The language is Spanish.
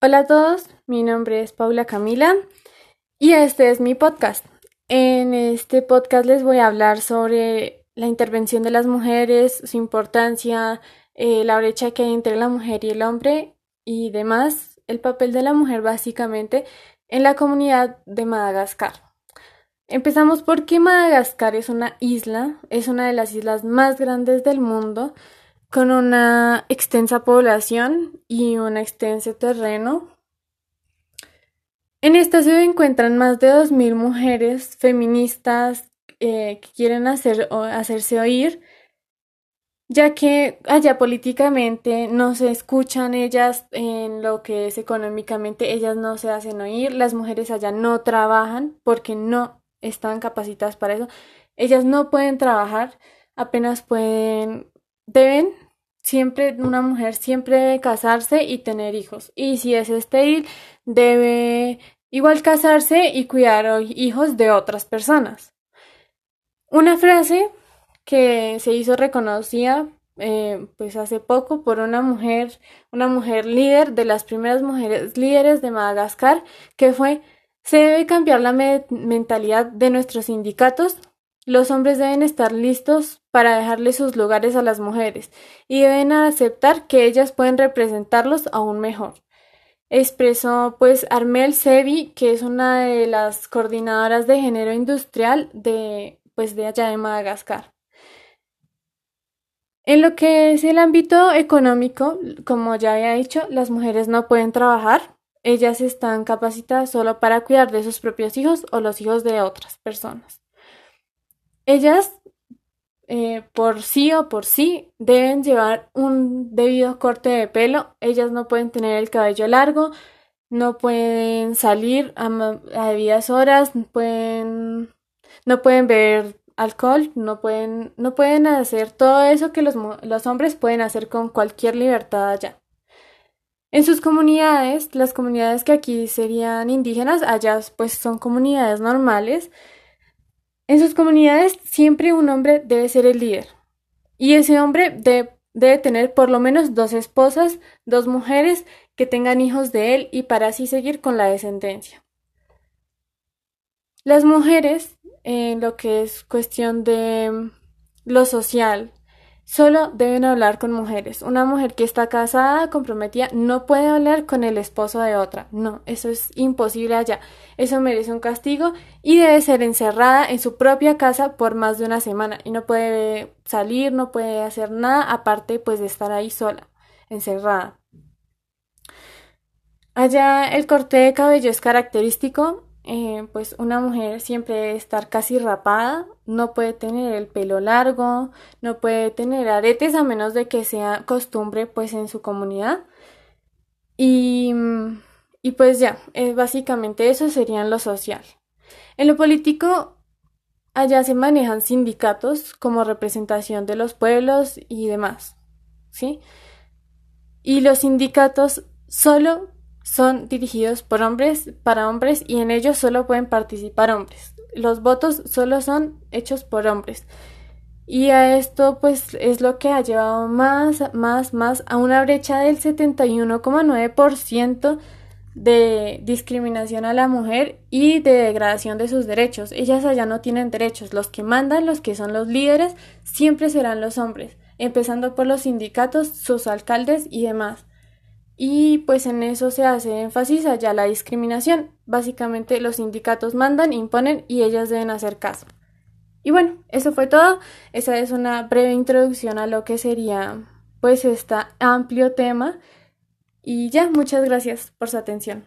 Hola a todos, mi nombre es Paula Camila y este es mi podcast. En este podcast les voy a hablar sobre la intervención de las mujeres, su importancia, eh, la brecha que hay entre la mujer y el hombre y demás, el papel de la mujer básicamente en la comunidad de Madagascar. Empezamos porque Madagascar es una isla, es una de las islas más grandes del mundo con una extensa población y un extenso terreno. En esta se encuentran más de 2.000 mujeres feministas eh, que quieren hacer, hacerse oír, ya que allá políticamente no se escuchan ellas en lo que es económicamente, ellas no se hacen oír, las mujeres allá no trabajan porque no están capacitadas para eso, ellas no pueden trabajar, apenas pueden deben siempre, una mujer siempre debe casarse y tener hijos. Y si es estéril, debe igual casarse y cuidar hijos de otras personas. Una frase que se hizo reconocida eh, pues hace poco por una mujer, una mujer líder de las primeras mujeres líderes de Madagascar, que fue se debe cambiar la mentalidad de nuestros sindicatos los hombres deben estar listos para dejarle sus lugares a las mujeres y deben aceptar que ellas pueden representarlos aún mejor. Expresó pues Armel Sevi, que es una de las coordinadoras de género industrial de pues de allá de Madagascar. En lo que es el ámbito económico, como ya había dicho, las mujeres no pueden trabajar, ellas están capacitadas solo para cuidar de sus propios hijos o los hijos de otras personas. Ellas, eh, por sí o por sí, deben llevar un debido corte de pelo. Ellas no pueden tener el cabello largo, no pueden salir a, debidas horas, pueden, no pueden beber alcohol, no pueden, no pueden hacer todo eso que los, los hombres pueden hacer con cualquier libertad allá. En sus comunidades, las comunidades que aquí serían indígenas, allá pues son comunidades normales, en sus comunidades siempre un hombre debe ser el líder y ese hombre debe, tener por lo menos dos esposas, dos mujeres que tengan hijos de él y para así seguir con la descendencia. Las mujeres, en lo que es cuestión de lo social, Solo deben hablar con mujeres. Una mujer que está casada, comprometida, no puede hablar con el esposo de otra. No, eso es imposible allá. Eso merece un castigo y debe ser encerrada en su propia casa por más de una semana. Y no puede salir, no puede hacer nada aparte pues de estar ahí sola, encerrada. Allá el corte de cabello es característico eh, pues una mujer siempre debe estar casi rapada, no puede tener el pelo largo, no puede tener aretes a menos de que sea costumbre pues en su comunidad. Y, y pues ya, eh, básicamente eso sería lo social. En lo político, allá se manejan sindicatos como representación de los pueblos y demás, ¿sí? Y los sindicatos solo son dirigidos por hombres para hombres y en ellos solo pueden participar hombres. Los votos solo son hechos por hombres. Y a esto pues es lo que ha llevado más, más, más a una brecha del 71,9% de discriminación a la mujer y de degradación de sus derechos. Ellas allá no tienen derechos. Los que mandan, los que son los líderes, siempre serán los hombres, empezando por los sindicatos, sus alcaldes y demás. Y pues en eso se hace énfasis allá la discriminación. Básicamente los sindicatos mandan, imponen y ellas deben hacer caso. Y bueno, eso fue todo. Esa es una breve introducción a lo que sería pues este amplio tema. Y ya, muchas gracias por su atención.